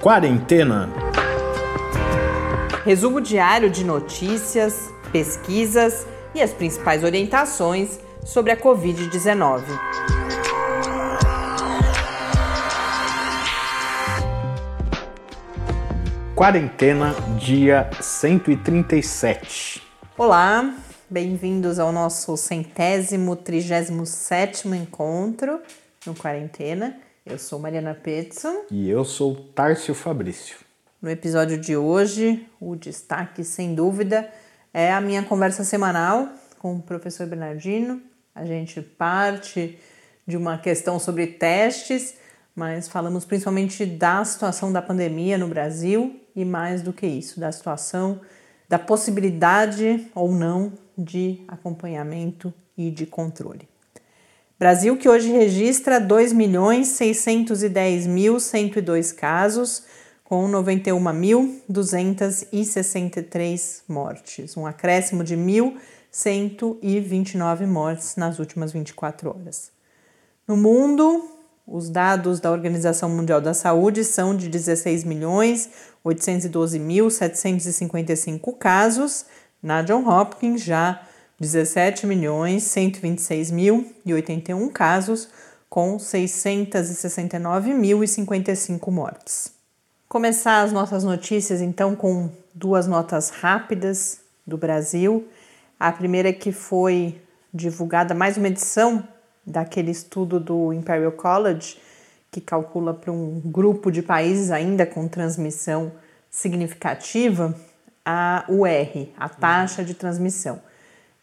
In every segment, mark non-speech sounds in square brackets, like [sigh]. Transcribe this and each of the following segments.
Quarentena. Resumo diário de notícias, pesquisas e as principais orientações sobre a Covid-19. Quarentena, dia 137. Olá, bem-vindos ao nosso centésimo, trigésimo sétimo encontro no Quarentena. Eu sou Mariana Petson. E eu sou Tárcio Fabrício. No episódio de hoje, o destaque, sem dúvida, é a minha conversa semanal com o professor Bernardino. A gente parte de uma questão sobre testes, mas falamos principalmente da situação da pandemia no Brasil e mais do que isso, da situação, da possibilidade ou não de acompanhamento e de controle. Brasil que hoje registra 2.610.102 casos, com 91.263 mortes, um acréscimo de 1.129 mortes nas últimas 24 horas. No mundo, os dados da Organização Mundial da Saúde são de 16.812.755 casos, na John Hopkins já 17 milhões 126 mil e 81 casos, com 669.055 mortes. Começar as nossas notícias então com duas notas rápidas do Brasil. A primeira é que foi divulgada mais uma edição daquele estudo do Imperial College que calcula para um grupo de países ainda com transmissão significativa a UR, a taxa de transmissão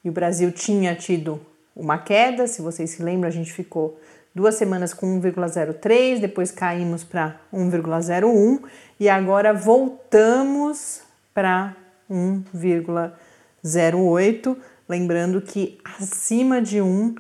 e o Brasil tinha tido uma queda, se vocês se lembram, a gente ficou duas semanas com 1,03, depois caímos para 1,01 e agora voltamos para 1,08, lembrando que acima de 1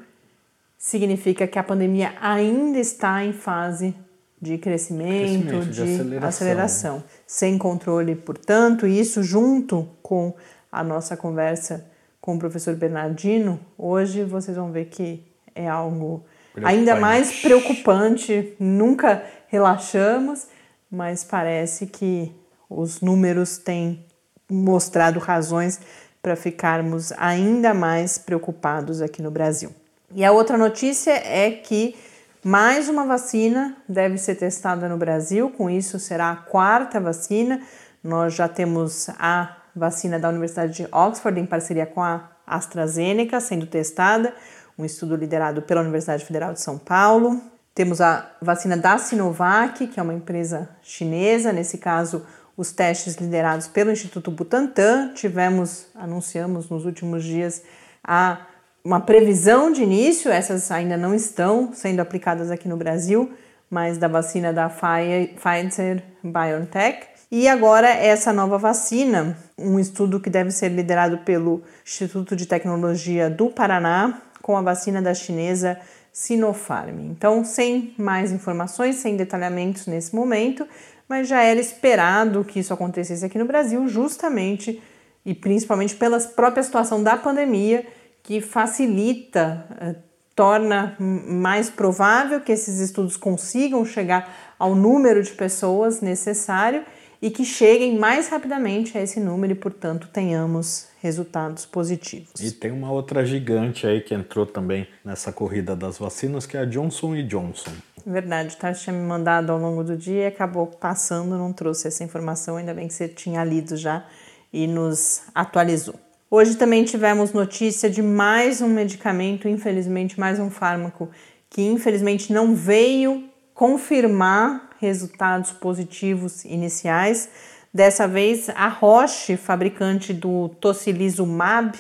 significa que a pandemia ainda está em fase de crescimento, crescimento de, de aceleração. aceleração, sem controle, portanto, isso junto com a nossa conversa com o professor Bernardino, hoje vocês vão ver que é algo ainda mais preocupante. Nunca relaxamos, mas parece que os números têm mostrado razões para ficarmos ainda mais preocupados aqui no Brasil. E a outra notícia é que mais uma vacina deve ser testada no Brasil, com isso será a quarta vacina. Nós já temos a vacina da Universidade de Oxford em parceria com a AstraZeneca sendo testada, um estudo liderado pela Universidade Federal de São Paulo. Temos a vacina da Sinovac, que é uma empresa chinesa, nesse caso os testes liderados pelo Instituto Butantan. Tivemos, anunciamos nos últimos dias a uma previsão de início, essas ainda não estão sendo aplicadas aqui no Brasil, mas da vacina da Pfizer BioNTech. E agora essa nova vacina, um estudo que deve ser liderado pelo Instituto de Tecnologia do Paraná com a vacina da chinesa Sinopharm. Então, sem mais informações, sem detalhamentos nesse momento, mas já era esperado que isso acontecesse aqui no Brasil, justamente e principalmente pela própria situação da pandemia, que facilita, eh, torna mais provável que esses estudos consigam chegar ao número de pessoas necessário e que cheguem mais rapidamente a esse número e, portanto, tenhamos resultados positivos. E tem uma outra gigante aí que entrou também nessa corrida das vacinas, que é a Johnson Johnson. Verdade, o Tarso tinha me mandado ao longo do dia e acabou passando, não trouxe essa informação, ainda bem que você tinha lido já e nos atualizou. Hoje também tivemos notícia de mais um medicamento, infelizmente mais um fármaco que infelizmente não veio confirmar resultados positivos iniciais. Dessa vez, a Roche, fabricante do tocilizumab,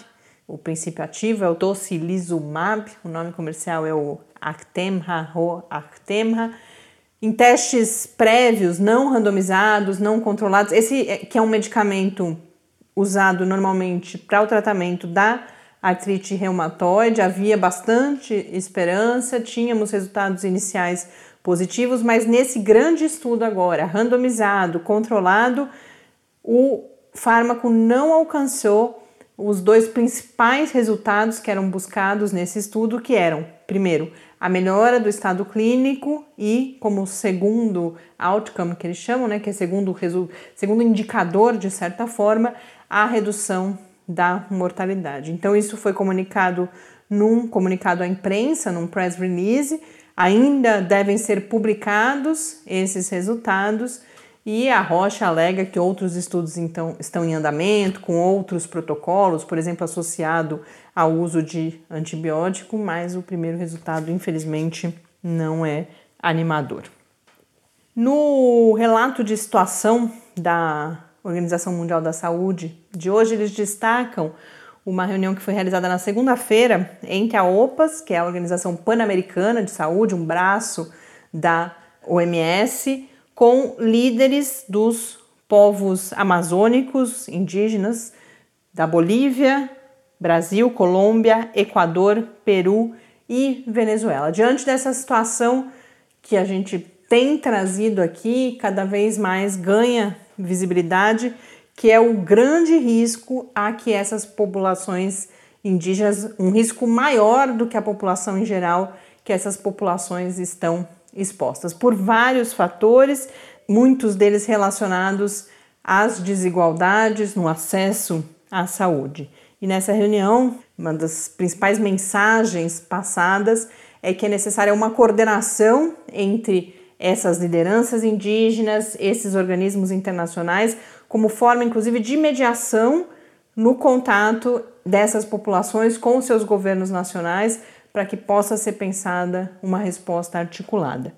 o princípio ativo é o tocilizumab, o nome comercial é o Actemra ou Actemra. Em testes prévios, não randomizados, não controlados, esse é, que é um medicamento usado normalmente para o tratamento da artrite reumatoide, havia bastante esperança, tínhamos resultados iniciais positivos, mas nesse grande estudo agora, randomizado, controlado, o fármaco não alcançou os dois principais resultados que eram buscados nesse estudo, que eram primeiro, a melhora do estado clínico e, como segundo outcome que eles chamam, né, que é segundo, segundo indicador, de certa forma, a redução da mortalidade. Então, isso foi comunicado num comunicado à imprensa, num press release. Ainda devem ser publicados esses resultados e a Rocha alega que outros estudos então, estão em andamento, com outros protocolos, por exemplo, associado ao uso de antibiótico, mas o primeiro resultado, infelizmente, não é animador. No relato de situação da Organização Mundial da Saúde de hoje, eles destacam uma reunião que foi realizada na segunda-feira entre a OPAS, que é a Organização Pan-Americana de Saúde, um braço da OMS, com líderes dos povos amazônicos indígenas da Bolívia, Brasil, Colômbia, Equador, Peru e Venezuela. Diante dessa situação que a gente tem trazido aqui, cada vez mais ganha visibilidade, que é o grande risco a que essas populações indígenas, um risco maior do que a população em geral, que essas populações estão expostas por vários fatores, muitos deles relacionados às desigualdades no acesso à saúde. E nessa reunião, uma das principais mensagens passadas é que é necessária uma coordenação entre essas lideranças indígenas, esses organismos internacionais, como forma inclusive de mediação no contato dessas populações com seus governos nacionais para que possa ser pensada uma resposta articulada.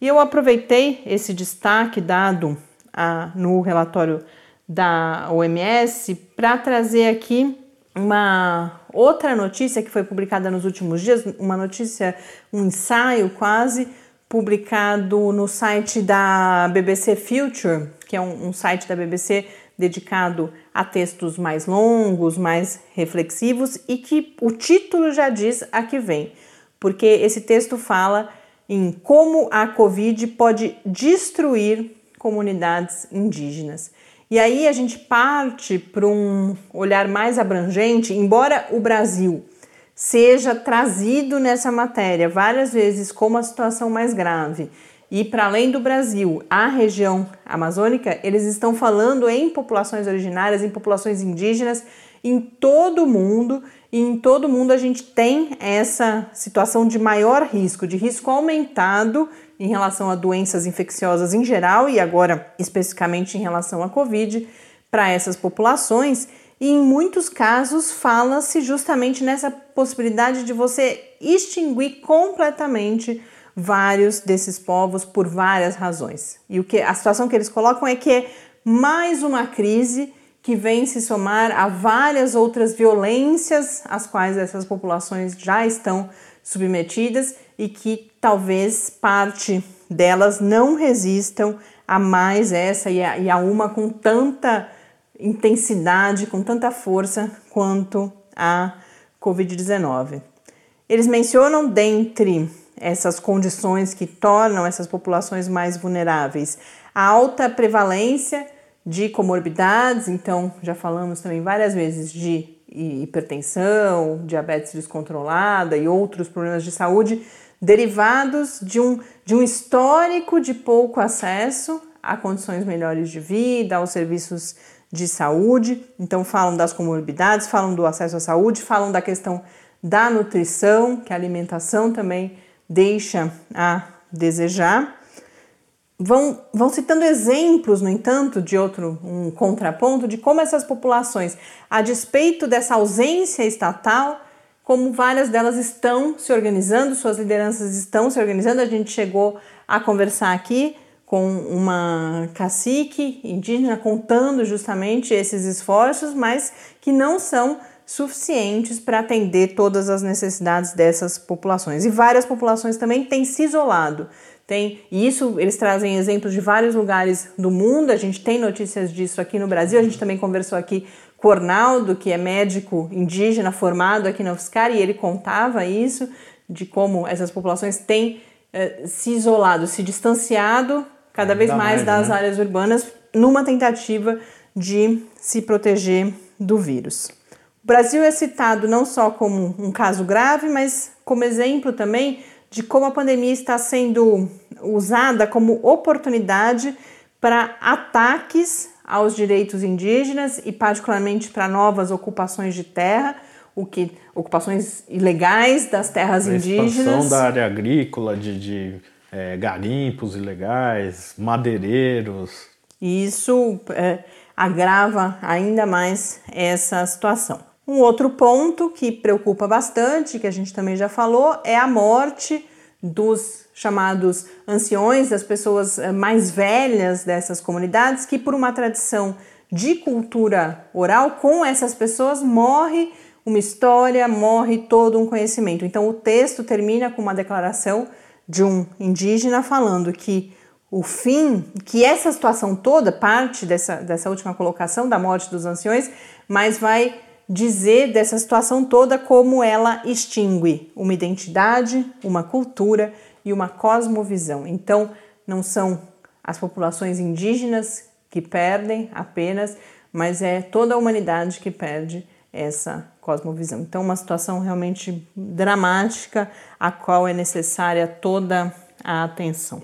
E eu aproveitei esse destaque dado a, no relatório da OMS para trazer aqui uma outra notícia que foi publicada nos últimos dias, uma notícia, um ensaio quase, publicado no site da BBC Future, que é um, um site da BBC dedicado a textos mais longos, mais reflexivos e que o título já diz a que vem, porque esse texto fala em como a Covid pode destruir comunidades indígenas. E aí a gente parte para um olhar mais abrangente, embora o Brasil seja trazido nessa matéria várias vezes como a situação mais grave e para além do Brasil, a região amazônica, eles estão falando em populações originárias, em populações indígenas, em todo o mundo. E em todo o mundo a gente tem essa situação de maior risco, de risco aumentado em relação a doenças infecciosas em geral e agora especificamente em relação à Covid para essas populações. E em muitos casos fala-se justamente nessa possibilidade de você extinguir completamente vários desses povos por várias razões. E o que a situação que eles colocam é que é mais uma crise que vem se somar a várias outras violências às quais essas populações já estão submetidas e que talvez parte delas não resistam a mais essa e a, e a uma com tanta intensidade, com tanta força quanto a Covid-19. Eles mencionam dentre essas condições que tornam essas populações mais vulneráveis. A alta prevalência de comorbidades, então já falamos também várias vezes de hipertensão, diabetes descontrolada e outros problemas de saúde derivados de um, de um histórico de pouco acesso a condições melhores de vida, aos serviços de saúde. Então, falam das comorbidades, falam do acesso à saúde, falam da questão da nutrição, que a alimentação também deixa a desejar. Vão, vão citando exemplos, no entanto, de outro um contraponto de como essas populações, a despeito dessa ausência estatal, como várias delas estão se organizando, suas lideranças estão se organizando. A gente chegou a conversar aqui com uma cacique indígena contando justamente esses esforços, mas que não são suficientes para atender todas as necessidades dessas populações. E várias populações também têm se isolado. Tem, e isso eles trazem exemplos de vários lugares do mundo. A gente tem notícias disso aqui no Brasil. A gente também conversou aqui com o Ornaldo, que é médico indígena formado aqui na UFSCar, e ele contava isso, de como essas populações têm eh, se isolado, se distanciado cada vez mais, mais das né? áreas urbanas, numa tentativa de se proteger do vírus. O Brasil é citado não só como um caso grave, mas como exemplo também de como a pandemia está sendo usada como oportunidade para ataques aos direitos indígenas e particularmente para novas ocupações de terra, o que ocupações ilegais das terras a indígenas. Expansão da área agrícola, de, de é, garimpos ilegais, madeireiros. Isso é, agrava ainda mais essa situação. Um outro ponto que preocupa bastante, que a gente também já falou, é a morte dos chamados anciões, das pessoas eh, mais velhas dessas comunidades, que por uma tradição de cultura oral, com essas pessoas morre uma história, morre todo um conhecimento. Então o texto termina com uma declaração de um indígena falando que o fim, que essa situação toda, parte dessa, dessa última colocação da morte dos anciões, mas vai dizer dessa situação toda como ela extingue uma identidade, uma cultura e uma cosmovisão. Então, não são as populações indígenas que perdem apenas, mas é toda a humanidade que perde essa cosmovisão. Então, uma situação realmente dramática, a qual é necessária toda a atenção.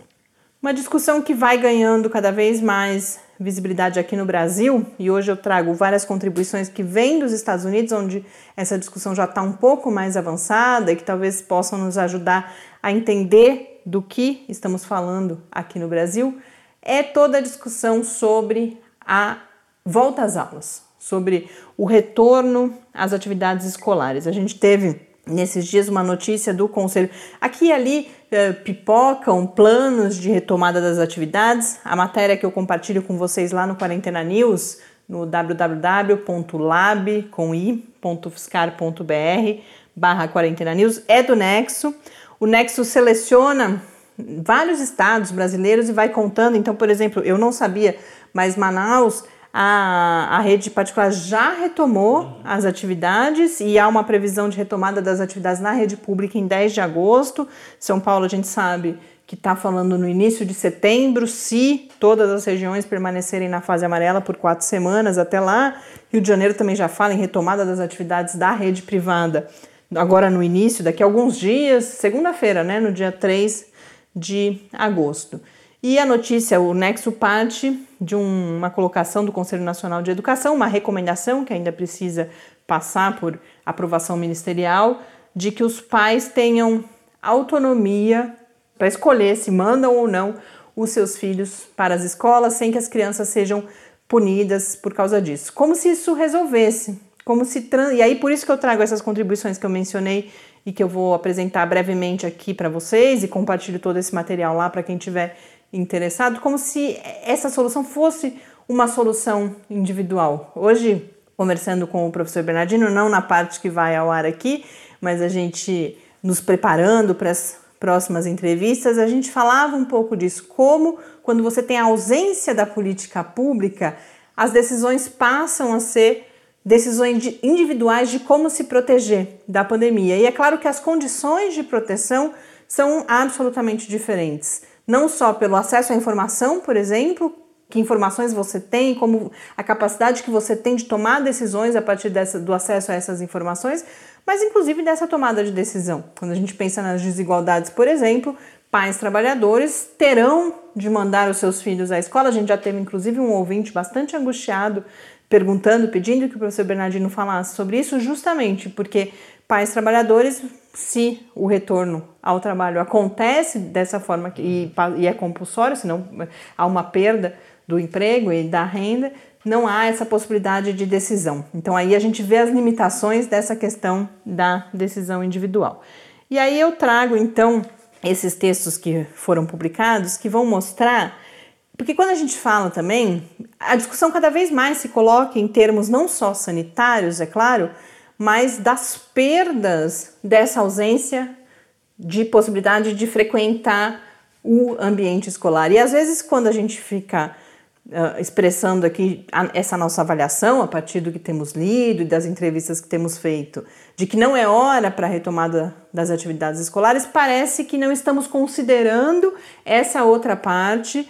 Uma discussão que vai ganhando cada vez mais visibilidade aqui no Brasil, e hoje eu trago várias contribuições que vêm dos Estados Unidos, onde essa discussão já está um pouco mais avançada e que talvez possam nos ajudar a entender do que estamos falando aqui no Brasil, é toda a discussão sobre a volta às aulas, sobre o retorno às atividades escolares. A gente teve nesses dias uma notícia do Conselho. Aqui e ali eh, pipocam planos de retomada das atividades. A matéria que eu compartilho com vocês lá no Quarentena News, no www.lab.fiscar.br barra Quarentena News, é do Nexo. O Nexo seleciona vários estados brasileiros e vai contando. Então, por exemplo, eu não sabia, mas Manaus a, a rede particular já retomou as atividades e há uma previsão de retomada das atividades na rede pública em 10 de agosto. São Paulo, a gente sabe que está falando no início de setembro, se todas as regiões permanecerem na fase amarela por quatro semanas até lá. Rio de Janeiro também já fala em retomada das atividades da rede privada, agora no início, daqui a alguns dias, segunda-feira, né, no dia 3 de agosto. E a notícia, o Nexo parte de um, uma colocação do Conselho Nacional de Educação, uma recomendação que ainda precisa passar por aprovação ministerial, de que os pais tenham autonomia para escolher se mandam ou não os seus filhos para as escolas sem que as crianças sejam punidas por causa disso. Como se isso resolvesse, como se e aí por isso que eu trago essas contribuições que eu mencionei e que eu vou apresentar brevemente aqui para vocês e compartilho todo esse material lá para quem tiver interessado, como se essa solução fosse uma solução individual. Hoje, conversando com o professor Bernardino, não na parte que vai ao ar aqui, mas a gente nos preparando para as próximas entrevistas, a gente falava um pouco disso, como quando você tem a ausência da política pública, as decisões passam a ser decisões individuais de como se proteger da pandemia. E é claro que as condições de proteção são absolutamente diferentes não só pelo acesso à informação, por exemplo, que informações você tem, como a capacidade que você tem de tomar decisões a partir dessa, do acesso a essas informações, mas inclusive dessa tomada de decisão. Quando a gente pensa nas desigualdades, por exemplo, pais trabalhadores terão de mandar os seus filhos à escola. A gente já teve inclusive um ouvinte bastante angustiado perguntando, pedindo que o professor Bernardino falasse sobre isso, justamente porque pais trabalhadores, se o retorno ao trabalho acontece dessa forma e, e é compulsório, senão há uma perda do emprego e da renda, não há essa possibilidade de decisão. Então aí a gente vê as limitações dessa questão da decisão individual. E aí eu trago então esses textos que foram publicados que vão mostrar porque quando a gente fala também, a discussão cada vez mais se coloca em termos não só sanitários, é claro, mas das perdas dessa ausência de possibilidade de frequentar o ambiente escolar. E às vezes, quando a gente fica uh, expressando aqui a, essa nossa avaliação, a partir do que temos lido e das entrevistas que temos feito, de que não é hora para a retomada das atividades escolares, parece que não estamos considerando essa outra parte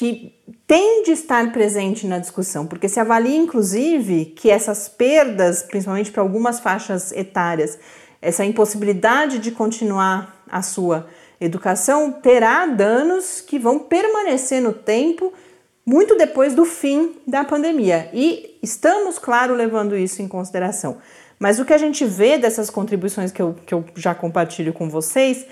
que tem de estar presente na discussão, porque se avalia, inclusive, que essas perdas, principalmente para algumas faixas etárias, essa impossibilidade de continuar a sua educação terá danos que vão permanecer no tempo muito depois do fim da pandemia. E estamos, claro, levando isso em consideração. Mas o que a gente vê dessas contribuições que eu, que eu já compartilho com vocês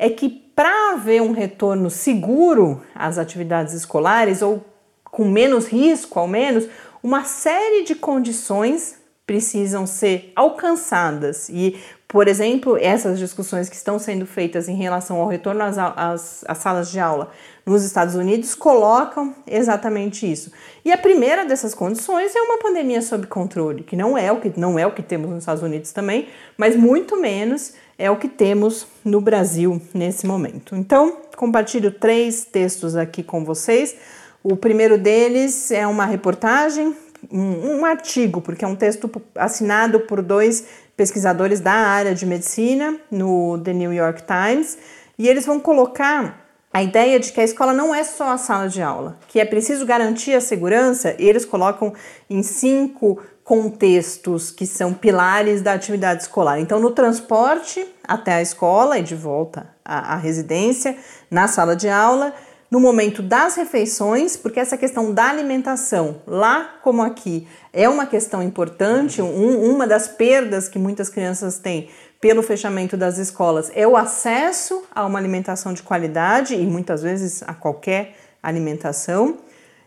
é que para haver um retorno seguro às atividades escolares, ou com menos risco ao menos, uma série de condições precisam ser alcançadas. E, por exemplo, essas discussões que estão sendo feitas em relação ao retorno às, às, às, salas de aula nos Estados Unidos colocam exatamente isso. E a primeira dessas condições é uma pandemia sob controle, que não é o que não é o que temos nos Estados Unidos também, mas muito menos é o que temos no Brasil nesse momento. Então, compartilho três textos aqui com vocês. O primeiro deles é uma reportagem um, um artigo, porque é um texto assinado por dois pesquisadores da área de medicina no The New York Times, e eles vão colocar a ideia de que a escola não é só a sala de aula, que é preciso garantir a segurança, e eles colocam em cinco contextos que são pilares da atividade escolar. Então, no transporte até a escola e de volta à, à residência, na sala de aula, no momento das refeições, porque essa questão da alimentação, lá como aqui, é uma questão importante. Um, uma das perdas que muitas crianças têm pelo fechamento das escolas é o acesso a uma alimentação de qualidade e muitas vezes a qualquer alimentação.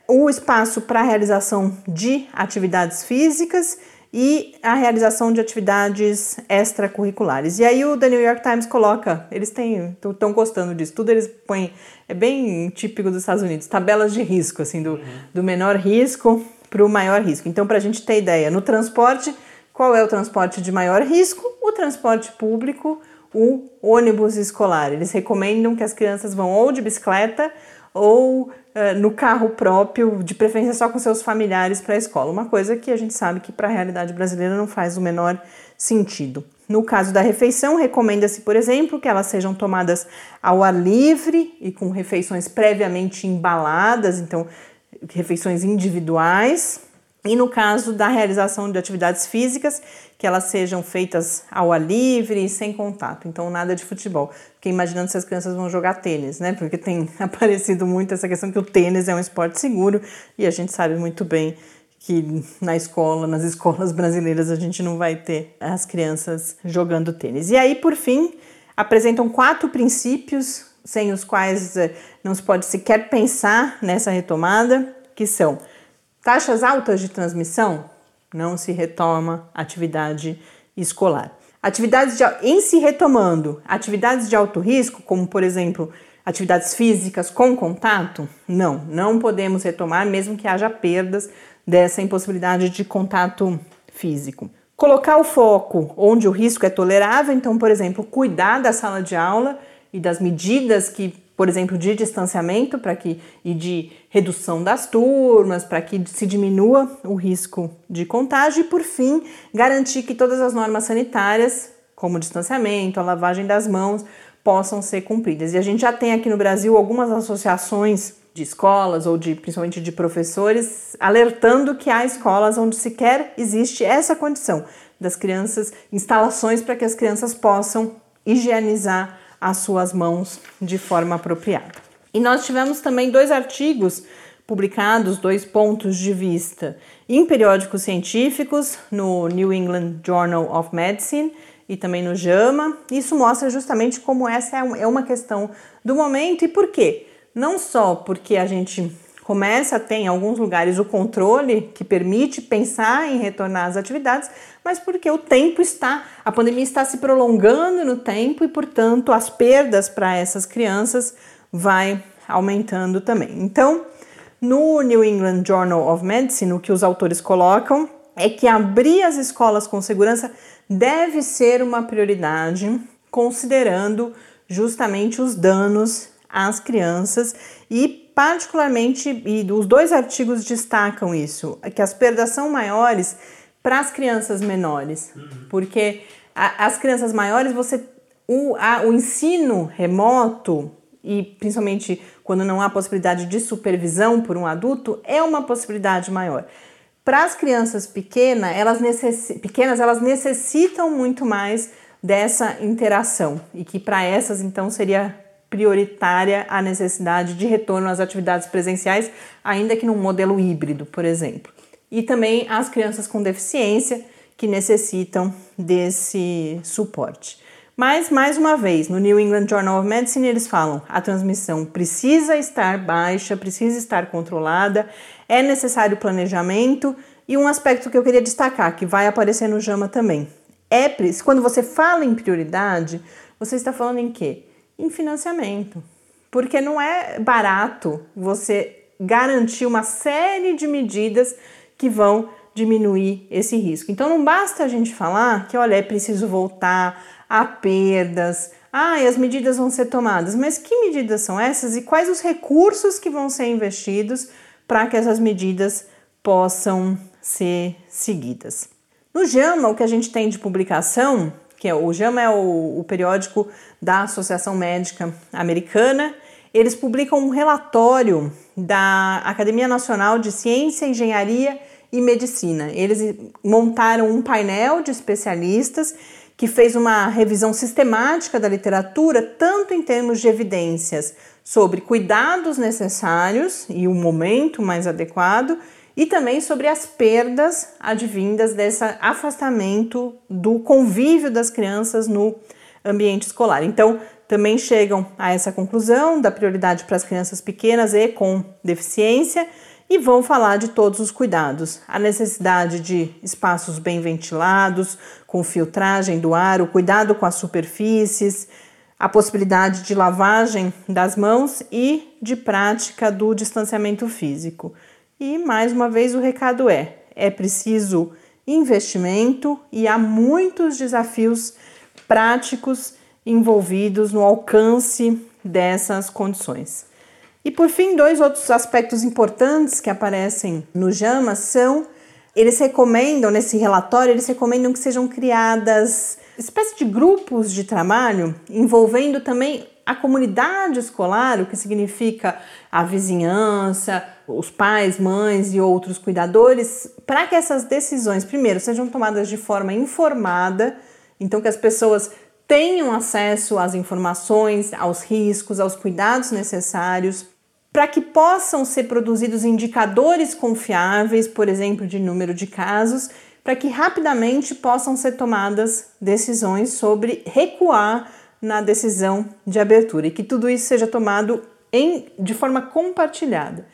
O espaço para a realização de atividades físicas e a realização de atividades extracurriculares. E aí o The New York Times coloca, eles têm estão gostando disso, tudo eles põem, é bem típico dos Estados Unidos, tabelas de risco, assim, do, uhum. do menor risco para o maior risco. Então, para a gente ter ideia, no transporte, qual é o transporte de maior risco? O transporte público, o ônibus escolar. Eles recomendam que as crianças vão ou de bicicleta ou uh, no carro próprio, de preferência só com seus familiares para a escola. Uma coisa que a gente sabe que para a realidade brasileira não faz o menor sentido. No caso da refeição, recomenda-se, por exemplo, que elas sejam tomadas ao ar livre e com refeições previamente embaladas, então refeições individuais. E no caso da realização de atividades físicas, que elas sejam feitas ao ar livre e sem contato. Então, nada de futebol. Fiquei imaginando se as crianças vão jogar tênis, né? Porque tem [laughs] aparecido muito essa questão que o tênis é um esporte seguro e a gente sabe muito bem que na escola, nas escolas brasileiras, a gente não vai ter as crianças jogando tênis. E aí, por fim, apresentam quatro princípios sem os quais eh, não se pode sequer pensar nessa retomada, que são Taxas altas de transmissão, não se retoma atividade escolar. Atividades de, em se retomando, atividades de alto risco, como por exemplo atividades físicas com contato, não, não podemos retomar, mesmo que haja perdas dessa impossibilidade de contato físico. Colocar o foco onde o risco é tolerável, então, por exemplo, cuidar da sala de aula e das medidas que por exemplo, de distanciamento para que e de redução das turmas, para que se diminua o risco de contágio e, por fim, garantir que todas as normas sanitárias, como o distanciamento, a lavagem das mãos, possam ser cumpridas. E a gente já tem aqui no Brasil algumas associações de escolas ou de principalmente de professores alertando que há escolas onde sequer existe essa condição das crianças, instalações para que as crianças possam higienizar as suas mãos de forma apropriada. E nós tivemos também dois artigos publicados, dois pontos de vista em periódicos científicos, no New England Journal of Medicine e também no JAMA. Isso mostra justamente como essa é, é uma questão do momento e por quê. Não só porque a gente começa a ter em alguns lugares o controle que permite pensar em retornar às atividades, mas porque o tempo está, a pandemia está se prolongando no tempo e, portanto, as perdas para essas crianças vai aumentando também. Então, no New England Journal of Medicine, o que os autores colocam é que abrir as escolas com segurança deve ser uma prioridade, considerando justamente os danos às crianças e particularmente, e os dois artigos destacam isso, que as perdas são maiores para as crianças menores, uhum. porque a, as crianças maiores, você o, a, o ensino remoto e principalmente quando não há possibilidade de supervisão por um adulto, é uma possibilidade maior. Para as crianças pequenas, elas, pequenas, elas necessitam muito mais dessa interação e que para essas então seria prioritária a necessidade de retorno às atividades presenciais, ainda que num modelo híbrido, por exemplo. E também as crianças com deficiência que necessitam desse suporte. Mas, mais uma vez, no New England Journal of Medicine, eles falam: a transmissão precisa estar baixa, precisa estar controlada, é necessário planejamento. E um aspecto que eu queria destacar, que vai aparecer no JAMA também, é quando você fala em prioridade, você está falando em quê? Em financiamento. Porque não é barato você garantir uma série de medidas que vão diminuir esse risco. Então não basta a gente falar que, olha, é preciso voltar a perdas, ah, e as medidas vão ser tomadas, mas que medidas são essas e quais os recursos que vão ser investidos para que essas medidas possam ser seguidas? No JAMA, o que a gente tem de publicação, que é o JAMA é o, o periódico da Associação Médica Americana, eles publicam um relatório da Academia Nacional de Ciência, Engenharia e Medicina. Eles montaram um painel de especialistas que fez uma revisão sistemática da literatura, tanto em termos de evidências sobre cuidados necessários e o momento mais adequado, e também sobre as perdas advindas desse afastamento do convívio das crianças no ambiente escolar. Então, também chegam a essa conclusão da prioridade para as crianças pequenas e com deficiência e vão falar de todos os cuidados, a necessidade de espaços bem ventilados, com filtragem do ar, o cuidado com as superfícies, a possibilidade de lavagem das mãos e de prática do distanciamento físico. E mais uma vez o recado é: é preciso investimento e há muitos desafios práticos envolvidos no alcance dessas condições. E por fim, dois outros aspectos importantes que aparecem no JAMA são eles recomendam nesse relatório, eles recomendam que sejam criadas espécies de grupos de trabalho envolvendo também a comunidade escolar, o que significa a vizinhança, os pais, mães e outros cuidadores, para que essas decisões, primeiro, sejam tomadas de forma informada, então que as pessoas tenham acesso às informações, aos riscos, aos cuidados necessários, para que possam ser produzidos indicadores confiáveis, por exemplo, de número de casos, para que rapidamente possam ser tomadas decisões sobre recuar na decisão de abertura e que tudo isso seja tomado em, de forma compartilhada.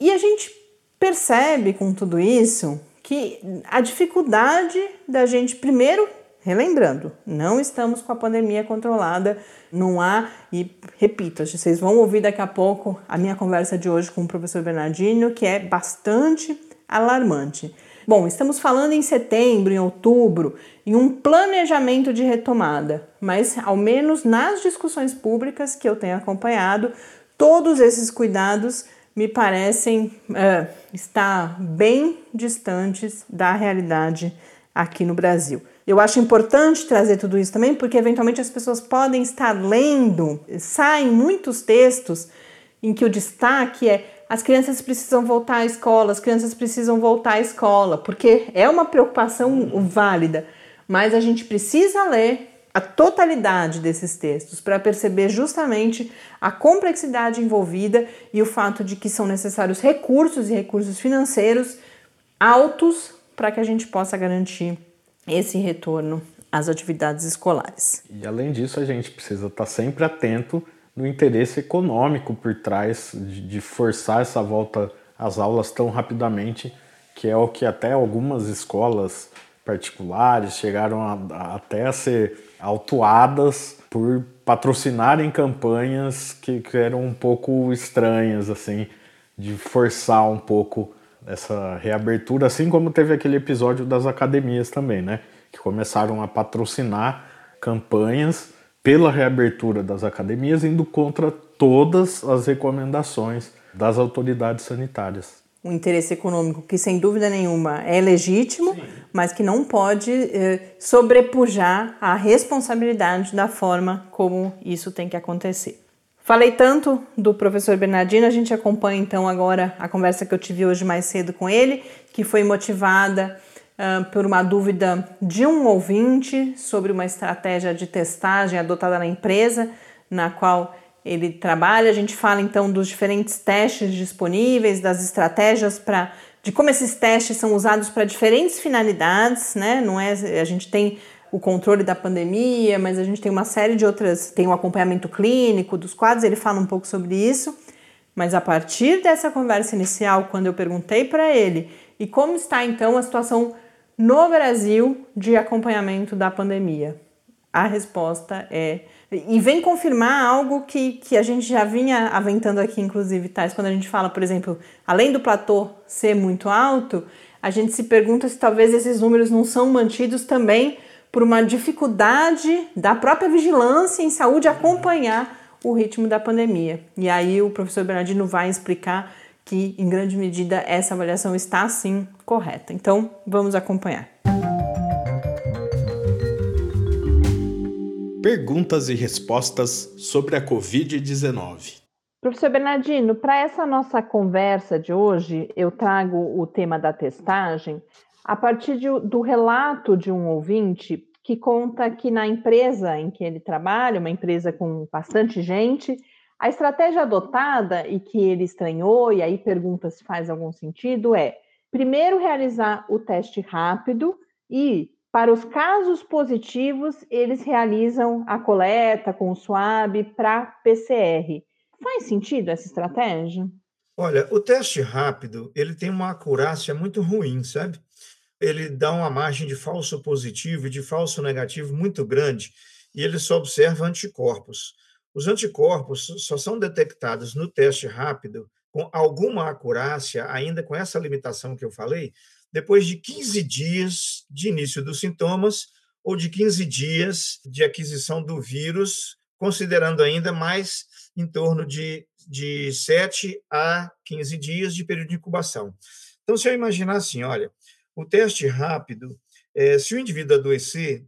E a gente percebe com tudo isso que a dificuldade da gente, primeiro, Relembrando, não estamos com a pandemia controlada, não há, e repito, vocês vão ouvir daqui a pouco a minha conversa de hoje com o professor Bernardino, que é bastante alarmante. Bom, estamos falando em setembro, em outubro, em um planejamento de retomada, mas ao menos nas discussões públicas que eu tenho acompanhado, todos esses cuidados me parecem uh, estar bem distantes da realidade aqui no Brasil. Eu acho importante trazer tudo isso também, porque eventualmente as pessoas podem estar lendo, saem muitos textos em que o destaque é as crianças precisam voltar à escola, as crianças precisam voltar à escola, porque é uma preocupação válida, mas a gente precisa ler a totalidade desses textos para perceber justamente a complexidade envolvida e o fato de que são necessários recursos e recursos financeiros altos para que a gente possa garantir esse retorno às atividades escolares. E além disso, a gente precisa estar sempre atento no interesse econômico por trás de, de forçar essa volta às aulas tão rapidamente, que é o que até algumas escolas particulares chegaram a, a, até a ser autuadas por patrocinarem campanhas que, que eram um pouco estranhas, assim, de forçar um pouco essa reabertura, assim como teve aquele episódio das academias também, né? Que começaram a patrocinar campanhas pela reabertura das academias, indo contra todas as recomendações das autoridades sanitárias. Um interesse econômico que, sem dúvida nenhuma, é legítimo, Sim. mas que não pode eh, sobrepujar a responsabilidade da forma como isso tem que acontecer. Falei tanto do professor Bernardino, a gente acompanha então agora a conversa que eu tive hoje mais cedo com ele, que foi motivada uh, por uma dúvida de um ouvinte sobre uma estratégia de testagem adotada na empresa, na qual ele trabalha. A gente fala então dos diferentes testes disponíveis, das estratégias para de como esses testes são usados para diferentes finalidades, né? Não é a gente tem o controle da pandemia, mas a gente tem uma série de outras, tem o acompanhamento clínico dos quadros, ele fala um pouco sobre isso. Mas a partir dessa conversa inicial, quando eu perguntei para ele e como está então a situação no Brasil de acompanhamento da pandemia, a resposta é e vem confirmar algo que, que a gente já vinha aventando aqui, inclusive, Tais, quando a gente fala, por exemplo, além do platô ser muito alto, a gente se pergunta se talvez esses números não são mantidos também por uma dificuldade da própria vigilância em saúde acompanhar o ritmo da pandemia. E aí o professor Bernardino vai explicar que, em grande medida, essa avaliação está sim correta. Então, vamos acompanhar. Perguntas e respostas sobre a Covid-19. Professor Bernardino, para essa nossa conversa de hoje, eu trago o tema da testagem a partir de, do relato de um ouvinte que conta que na empresa em que ele trabalha, uma empresa com bastante gente, a estratégia adotada e que ele estranhou, e aí pergunta se faz algum sentido, é primeiro realizar o teste rápido e para os casos positivos, eles realizam a coleta com o SWAB para PCR. Faz sentido essa estratégia? Olha, o teste rápido, ele tem uma acurácia muito ruim, sabe? Ele dá uma margem de falso positivo e de falso negativo muito grande, e ele só observa anticorpos. Os anticorpos só são detectados no teste rápido com alguma acurácia, ainda com essa limitação que eu falei, depois de 15 dias de início dos sintomas ou de 15 dias de aquisição do vírus, considerando ainda mais em torno de, de 7 a 15 dias de período de incubação. Então, se eu imaginar assim, olha, o teste rápido, é, se o indivíduo adoecer,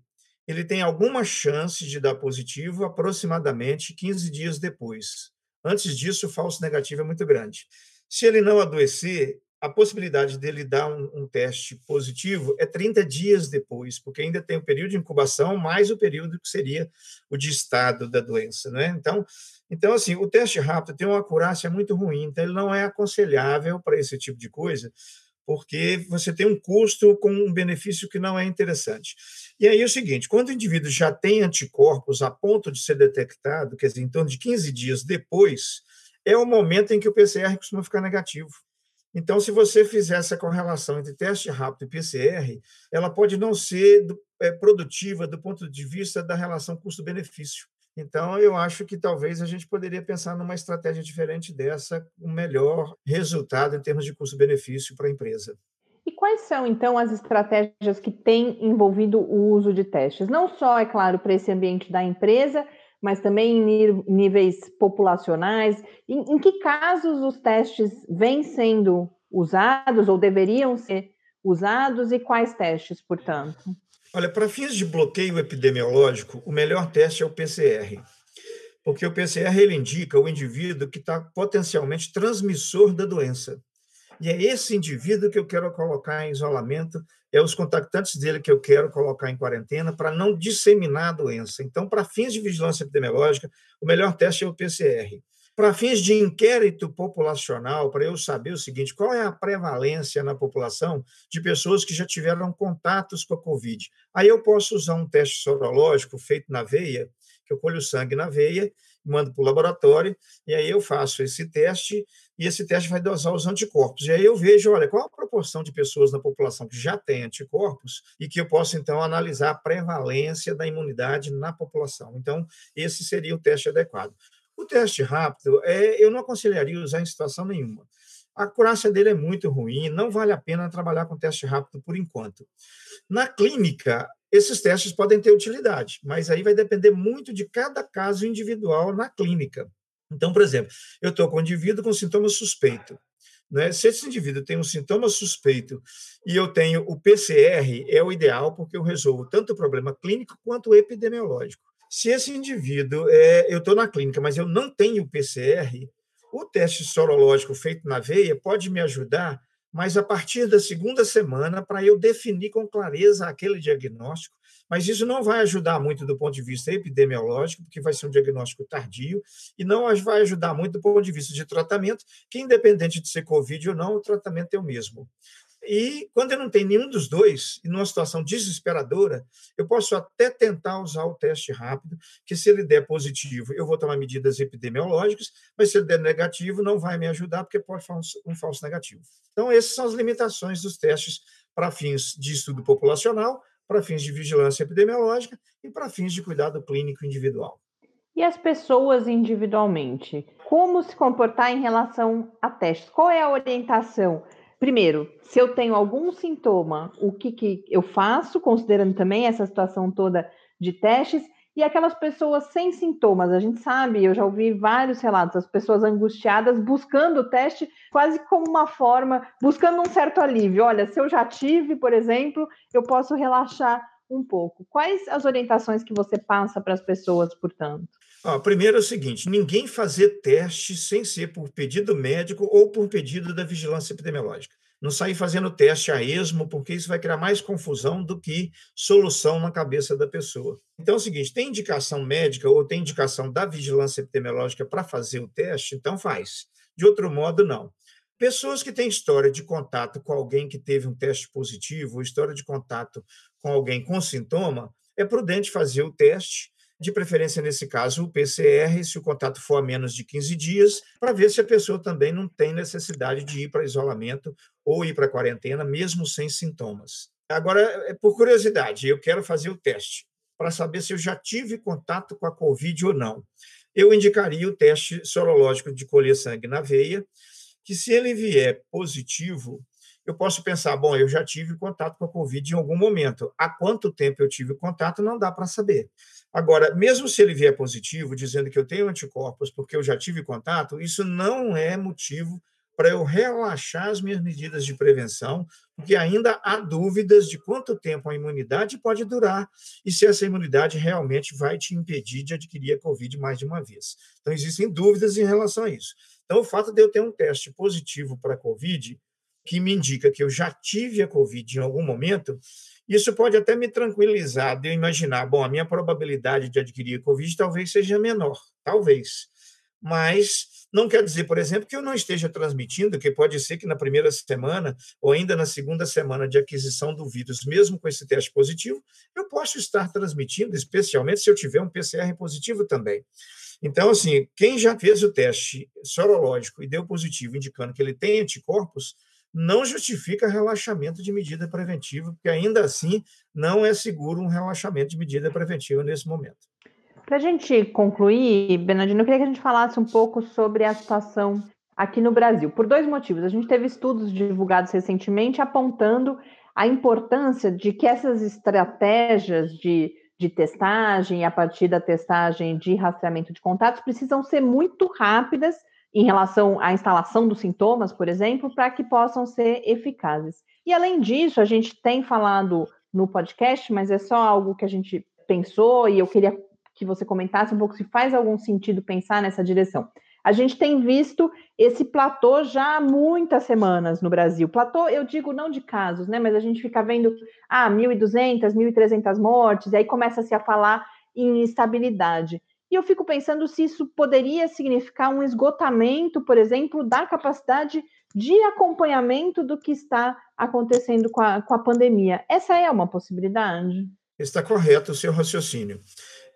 ele tem alguma chance de dar positivo aproximadamente 15 dias depois. Antes disso, o falso negativo é muito grande. Se ele não adoecer, a possibilidade dele dar um, um, teste positivo é 30 dias depois, porque ainda tem o período de incubação, mais o período que seria o de estado da doença, né? Então, então assim, o teste rápido tem uma acurácia muito ruim, então ele não é aconselhável para esse tipo de coisa, porque você tem um custo com um benefício que não é interessante. E aí é o seguinte, quando o indivíduo já tem anticorpos a ponto de ser detectado, quer dizer, em torno de 15 dias depois, é o momento em que o PCR costuma ficar negativo. Então, se você fizer essa correlação entre teste rápido e PCR, ela pode não ser é, produtiva do ponto de vista da relação custo-benefício. Então, eu acho que talvez a gente poderia pensar numa estratégia diferente dessa, um melhor resultado em termos de custo-benefício para a empresa. E quais são, então, as estratégias que têm envolvido o uso de testes? Não só, é claro, para esse ambiente da empresa, mas também em níveis populacionais. Em, em que casos os testes vêm sendo usados ou deveriam ser usados e quais testes, portanto? Olha, para fins de bloqueio epidemiológico, o melhor teste é o PCR, porque o PCR ele indica o indivíduo que está potencialmente transmissor da doença. E é esse indivíduo que eu quero colocar em isolamento, é os contactantes dele que eu quero colocar em quarentena para não disseminar a doença. Então, para fins de vigilância epidemiológica, o melhor teste é o PCR. Para fins de inquérito populacional, para eu saber o seguinte: qual é a prevalência na população de pessoas que já tiveram contatos com a Covid? Aí eu posso usar um teste sorológico feito na veia, que eu colho sangue na veia mando para o laboratório, e aí eu faço esse teste, e esse teste vai dosar os anticorpos. E aí eu vejo, olha, qual a proporção de pessoas na população que já tem anticorpos, e que eu posso, então, analisar a prevalência da imunidade na população. Então, esse seria o teste adequado. O teste rápido, é, eu não aconselharia usar em situação nenhuma. A acurácia dele é muito ruim, não vale a pena trabalhar com teste rápido por enquanto. Na clínica, esses testes podem ter utilidade, mas aí vai depender muito de cada caso individual na clínica. Então, por exemplo, eu estou com um indivíduo com sintoma suspeito. Né? Se esse indivíduo tem um sintoma suspeito e eu tenho o PCR, é o ideal, porque eu resolvo tanto o problema clínico quanto o epidemiológico. Se esse indivíduo, é, eu estou na clínica, mas eu não tenho PCR, o teste sorológico feito na veia pode me ajudar, mas a partir da segunda semana, para eu definir com clareza aquele diagnóstico mas isso não vai ajudar muito do ponto de vista epidemiológico, porque vai ser um diagnóstico tardio, e não vai ajudar muito do ponto de vista de tratamento, que independente de ser Covid ou não, o tratamento é o mesmo. E quando eu não tenho nenhum dos dois, e numa situação desesperadora, eu posso até tentar usar o teste rápido, que se ele der positivo, eu vou tomar medidas epidemiológicas, mas se ele der negativo, não vai me ajudar, porque pode ser um falso negativo. Então, essas são as limitações dos testes para fins de estudo populacional, para fins de vigilância epidemiológica e para fins de cuidado clínico individual. E as pessoas individualmente? Como se comportar em relação a testes? Qual é a orientação? Primeiro, se eu tenho algum sintoma, o que, que eu faço, considerando também essa situação toda de testes? E aquelas pessoas sem sintomas, a gente sabe, eu já ouvi vários relatos, as pessoas angustiadas buscando o teste quase como uma forma, buscando um certo alívio. Olha, se eu já tive, por exemplo, eu posso relaxar um pouco. Quais as orientações que você passa para as pessoas, portanto? Ah, primeiro é o seguinte: ninguém fazer teste sem ser por pedido médico ou por pedido da vigilância epidemiológica não sair fazendo teste a esmo, porque isso vai criar mais confusão do que solução na cabeça da pessoa. Então é o seguinte: tem indicação médica ou tem indicação da vigilância epidemiológica para fazer o teste, então faz. De outro modo, não. Pessoas que têm história de contato com alguém que teve um teste positivo, ou história de contato com alguém com sintoma, é prudente fazer o teste de preferência nesse caso o PCR, se o contato for a menos de 15 dias, para ver se a pessoa também não tem necessidade de ir para isolamento ou ir para quarentena, mesmo sem sintomas. Agora, é por curiosidade, eu quero fazer o teste para saber se eu já tive contato com a Covid ou não. Eu indicaria o teste sorológico de colher sangue na veia, que se ele vier positivo, eu posso pensar, bom, eu já tive contato com a Covid em algum momento. Há quanto tempo eu tive contato, não dá para saber. Agora, mesmo se ele vier positivo, dizendo que eu tenho anticorpos porque eu já tive contato, isso não é motivo para eu relaxar as minhas medidas de prevenção, porque ainda há dúvidas de quanto tempo a imunidade pode durar e se essa imunidade realmente vai te impedir de adquirir a Covid mais de uma vez. Então, existem dúvidas em relação a isso. Então, o fato de eu ter um teste positivo para a Covid, que me indica que eu já tive a Covid em algum momento, isso pode até me tranquilizar de eu imaginar, bom, a minha probabilidade de adquirir Covid talvez seja menor, talvez. Mas não quer dizer, por exemplo, que eu não esteja transmitindo, que pode ser que na primeira semana ou ainda na segunda semana de aquisição do vírus, mesmo com esse teste positivo, eu posso estar transmitindo, especialmente se eu tiver um PCR positivo também. Então, assim, quem já fez o teste sorológico e deu positivo, indicando que ele tem anticorpos, não justifica relaxamento de medida preventiva, porque ainda assim não é seguro um relaxamento de medida preventiva nesse momento. Para a gente concluir, Bernardino, eu queria que a gente falasse um pouco sobre a situação aqui no Brasil, por dois motivos. A gente teve estudos divulgados recentemente apontando a importância de que essas estratégias de, de testagem, a partir da testagem de rastreamento de contatos, precisam ser muito rápidas em relação à instalação dos sintomas, por exemplo, para que possam ser eficazes. E além disso, a gente tem falado no podcast, mas é só algo que a gente pensou e eu queria que você comentasse um pouco se faz algum sentido pensar nessa direção. A gente tem visto esse platô já há muitas semanas no Brasil. Platô, eu digo não de casos, né? Mas a gente fica vendo, ah, 1.200, 1.300 mortes, e aí começa-se a falar em instabilidade. E eu fico pensando se isso poderia significar um esgotamento, por exemplo, da capacidade de acompanhamento do que está acontecendo com a, com a pandemia. Essa é uma possibilidade? Está correto o seu raciocínio.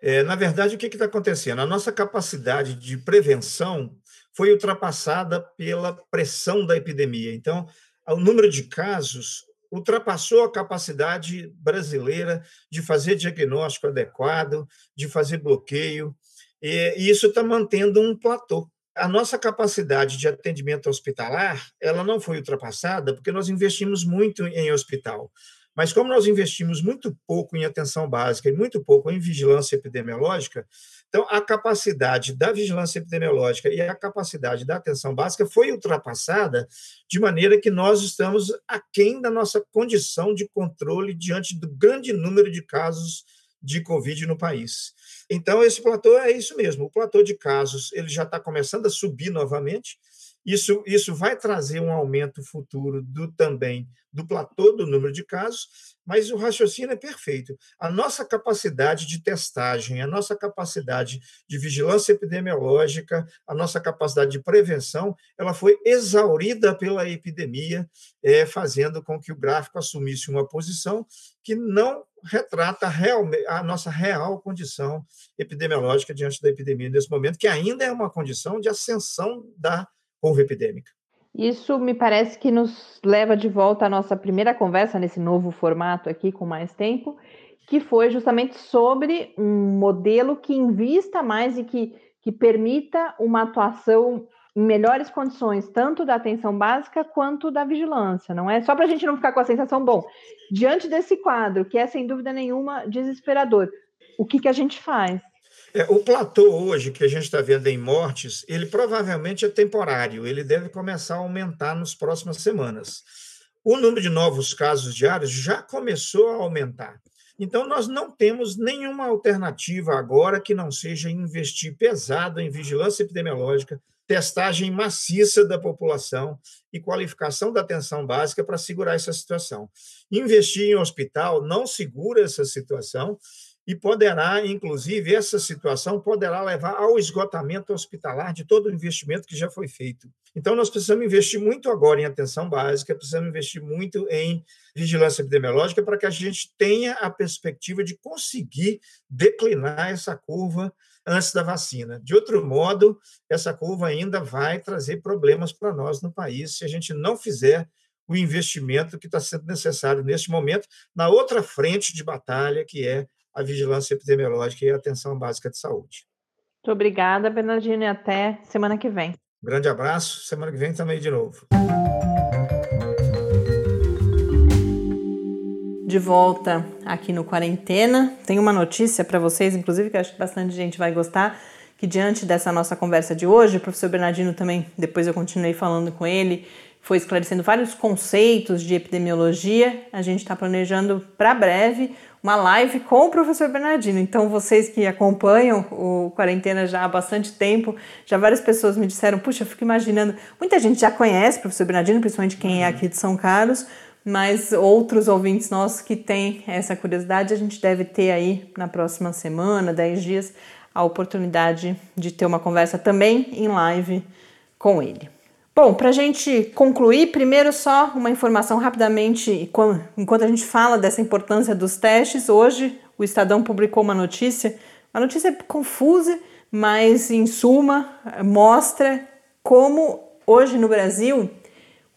É, na verdade, o que está acontecendo? A nossa capacidade de prevenção foi ultrapassada pela pressão da epidemia. Então, o número de casos ultrapassou a capacidade brasileira de fazer diagnóstico adequado, de fazer bloqueio, e isso está mantendo um platô. A nossa capacidade de atendimento hospitalar ela não foi ultrapassada porque nós investimos muito em hospital. Mas como nós investimos muito pouco em atenção básica e muito pouco em vigilância epidemiológica, então a capacidade da vigilância epidemiológica e a capacidade da atenção básica foi ultrapassada de maneira que nós estamos aquém da nossa condição de controle diante do grande número de casos de Covid no país. Então, esse platô é isso mesmo. O platô de casos ele já está começando a subir novamente. Isso, isso vai trazer um aumento futuro do também do platô do número de casos, mas o raciocínio é perfeito. A nossa capacidade de testagem, a nossa capacidade de vigilância epidemiológica, a nossa capacidade de prevenção, ela foi exaurida pela epidemia, é, fazendo com que o gráfico assumisse uma posição que não retrata a, a nossa real condição epidemiológica diante da epidemia nesse momento, que ainda é uma condição de ascensão da curva epidêmica. Isso me parece que nos leva de volta à nossa primeira conversa nesse novo formato aqui com mais tempo, que foi justamente sobre um modelo que invista mais e que, que permita uma atuação em melhores condições, tanto da atenção básica quanto da vigilância, não é? Só para a gente não ficar com a sensação, bom, diante desse quadro, que é sem dúvida nenhuma desesperador, o que, que a gente faz? É, o platô hoje que a gente está vendo em mortes, ele provavelmente é temporário, ele deve começar a aumentar nas próximas semanas. O número de novos casos diários já começou a aumentar. Então, nós não temos nenhuma alternativa agora que não seja investir pesado em vigilância epidemiológica, testagem maciça da população e qualificação da atenção básica para segurar essa situação. Investir em hospital não segura essa situação e poderá, inclusive, essa situação poderá levar ao esgotamento hospitalar de todo o investimento que já foi feito. Então, nós precisamos investir muito agora em atenção básica, precisamos investir muito em vigilância epidemiológica para que a gente tenha a perspectiva de conseguir declinar essa curva antes da vacina. De outro modo, essa curva ainda vai trazer problemas para nós no país se a gente não fizer o investimento que está sendo necessário neste momento na outra frente de batalha, que é a vigilância epidemiológica e a atenção básica de saúde. Muito obrigada, Bernardino, e até semana que vem. Grande abraço, semana que vem também de novo. De volta aqui no Quarentena. Tem uma notícia para vocês, inclusive, que acho que bastante gente vai gostar, que diante dessa nossa conversa de hoje, o professor Bernardino também, depois eu continuei falando com ele, foi esclarecendo vários conceitos de epidemiologia. A gente está planejando para breve uma live com o professor Bernardino. Então, vocês que acompanham o Quarentena já há bastante tempo, já várias pessoas me disseram: puxa, eu fico imaginando. Muita gente já conhece o professor Bernardino, principalmente quem é aqui de São Carlos, mas outros ouvintes nossos que têm essa curiosidade, a gente deve ter aí na próxima semana, 10 dias, a oportunidade de ter uma conversa também em live com ele. Bom, para a gente concluir, primeiro só uma informação rapidamente, enquanto a gente fala dessa importância dos testes, hoje o Estadão publicou uma notícia, uma notícia confusa, mas em suma mostra como hoje no Brasil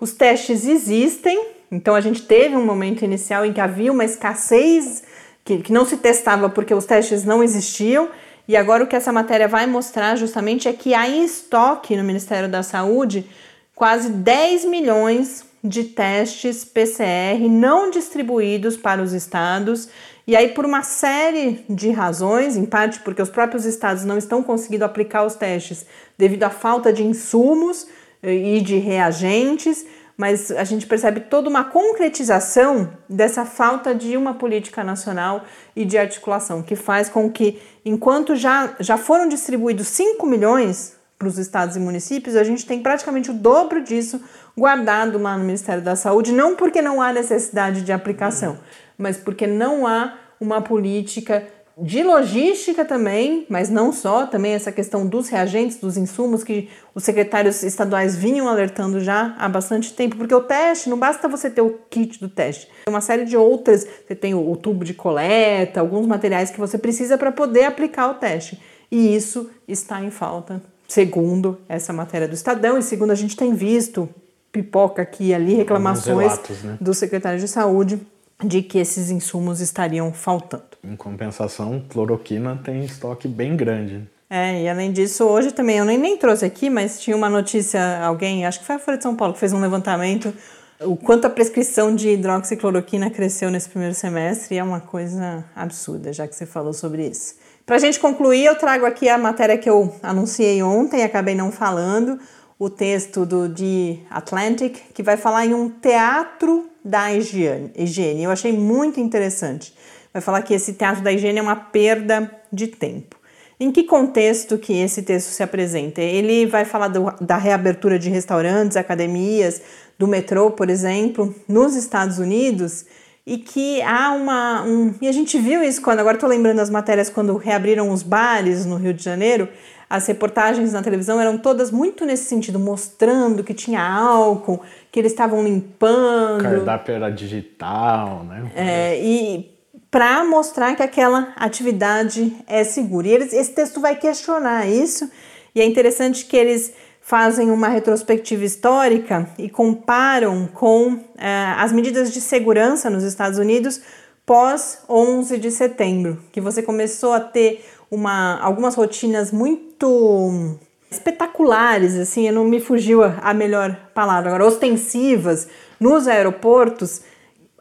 os testes existem, então a gente teve um momento inicial em que havia uma escassez, que, que não se testava porque os testes não existiam, e agora o que essa matéria vai mostrar justamente é que há em estoque no Ministério da Saúde quase 10 milhões de testes PCR não distribuídos para os estados. E aí, por uma série de razões, em parte porque os próprios estados não estão conseguindo aplicar os testes devido à falta de insumos eh, e de reagentes, mas a gente percebe toda uma concretização dessa falta de uma política nacional e de articulação, que faz com que, enquanto já, já foram distribuídos 5 milhões para os estados e municípios, a gente tem praticamente o dobro disso guardado lá no Ministério da Saúde, não porque não há necessidade de aplicação, mas porque não há uma política de logística também, mas não só, também essa questão dos reagentes, dos insumos que os secretários estaduais vinham alertando já há bastante tempo, porque o teste não basta você ter o kit do teste, tem uma série de outras, você tem o, tubo de coleta, alguns materiais que você precisa para poder aplicar o teste. E isso está em falta segundo essa matéria do Estadão, e segundo a gente tem visto pipoca aqui e ali reclamações relatos, né? do secretário de Saúde de que esses insumos estariam faltando. Em compensação, cloroquina tem estoque bem grande. É, e além disso, hoje também, eu nem, nem trouxe aqui, mas tinha uma notícia, alguém, acho que foi a Folha de São Paulo, que fez um levantamento, o quanto a prescrição de hidroxicloroquina cresceu nesse primeiro semestre, é uma coisa absurda, já que você falou sobre isso. Para a gente concluir, eu trago aqui a matéria que eu anunciei ontem, acabei não falando, o texto do The Atlantic, que vai falar em um teatro da higiene. Eu achei muito interessante. Vai falar que esse teatro da higiene é uma perda de tempo. Em que contexto que esse texto se apresenta? Ele vai falar do, da reabertura de restaurantes, academias, do metrô, por exemplo, nos Estados Unidos, e que há uma. Um, e a gente viu isso quando, agora estou lembrando as matérias quando reabriram os bares no Rio de Janeiro, as reportagens na televisão eram todas muito nesse sentido, mostrando que tinha álcool, que eles estavam limpando. O cardápio era digital, né? É, e para mostrar que aquela atividade é segura. E eles, esse texto vai questionar isso, e é interessante que eles fazem uma retrospectiva histórica e comparam com é, as medidas de segurança nos Estados Unidos pós 11 de setembro, que você começou a ter uma, algumas rotinas muito espetaculares, assim, não me fugiu a melhor palavra, agora ostensivas nos aeroportos,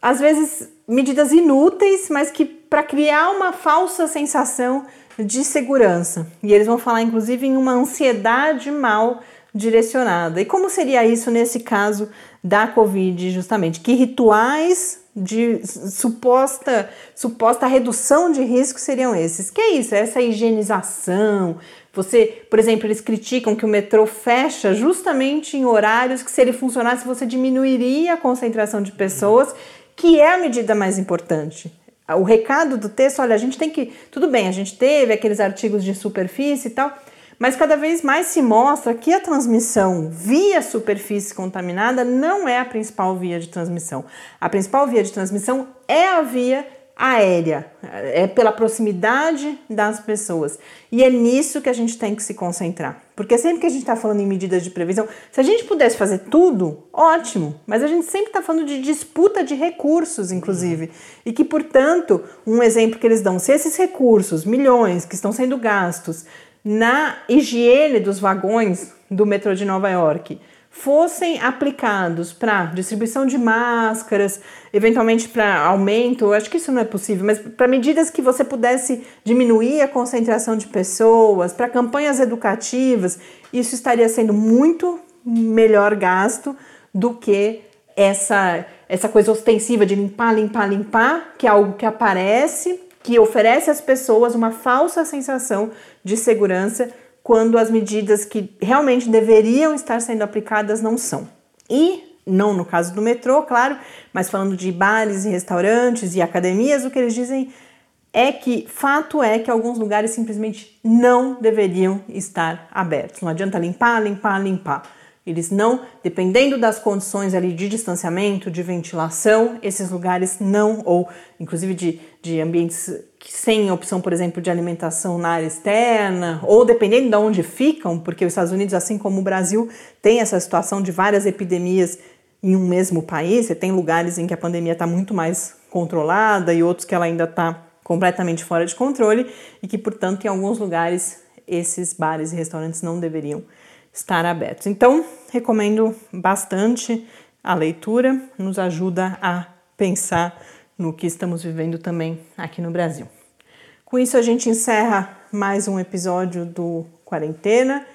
às vezes medidas inúteis, mas que para criar uma falsa sensação de segurança. E eles vão falar inclusive em uma ansiedade mal direcionada. E como seria isso nesse caso da Covid, justamente? Que rituais de suposta, suposta redução de risco seriam esses? Que é isso? Essa higienização. Você, por exemplo, eles criticam que o metrô fecha justamente em horários que, se ele funcionasse, você diminuiria a concentração de pessoas, que é a medida mais importante. O recado do texto, olha, a gente tem que. Tudo bem, a gente teve aqueles artigos de superfície e tal mas cada vez mais se mostra que a transmissão via superfície contaminada não é a principal via de transmissão. A principal via de transmissão é a via aérea, é pela proximidade das pessoas. E é nisso que a gente tem que se concentrar. Porque sempre que a gente está falando em medidas de previsão, se a gente pudesse fazer tudo, ótimo, mas a gente sempre está falando de disputa de recursos, inclusive. E que, portanto, um exemplo que eles dão, se esses recursos, milhões que estão sendo gastos, na higiene dos vagões do metrô de Nova York fossem aplicados para distribuição de máscaras, eventualmente para aumento, acho que isso não é possível, mas para medidas que você pudesse diminuir a concentração de pessoas, para campanhas educativas, isso estaria sendo muito melhor gasto do que essa essa coisa ostensiva de limpar, limpar, limpar, que é algo que aparece que oferece às pessoas uma falsa sensação de segurança quando as medidas que realmente deveriam estar sendo aplicadas não são. E não no caso do metrô, claro, mas falando de bares e restaurantes e academias, o que eles dizem é que fato é que alguns lugares simplesmente não deveriam estar abertos. Não adianta limpar, limpar, limpar. Eles não, dependendo das condições ali de distanciamento, de ventilação, esses lugares não, ou inclusive de, de ambientes sem opção, por exemplo, de alimentação na área externa, ou dependendo de onde ficam, porque os Estados Unidos, assim como o Brasil, tem essa situação de várias epidemias em um mesmo país. Você tem lugares em que a pandemia está muito mais controlada e outros que ela ainda está completamente fora de controle e que, portanto, em alguns lugares esses bares e restaurantes não deveriam estar abertos. Então, recomendo bastante a leitura, nos ajuda a pensar no que estamos vivendo também aqui no Brasil. Com isso, a gente encerra mais um episódio do Quarentena.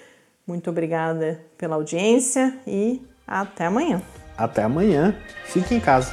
Muito obrigada pela audiência e até amanhã. Até amanhã. Fique em casa.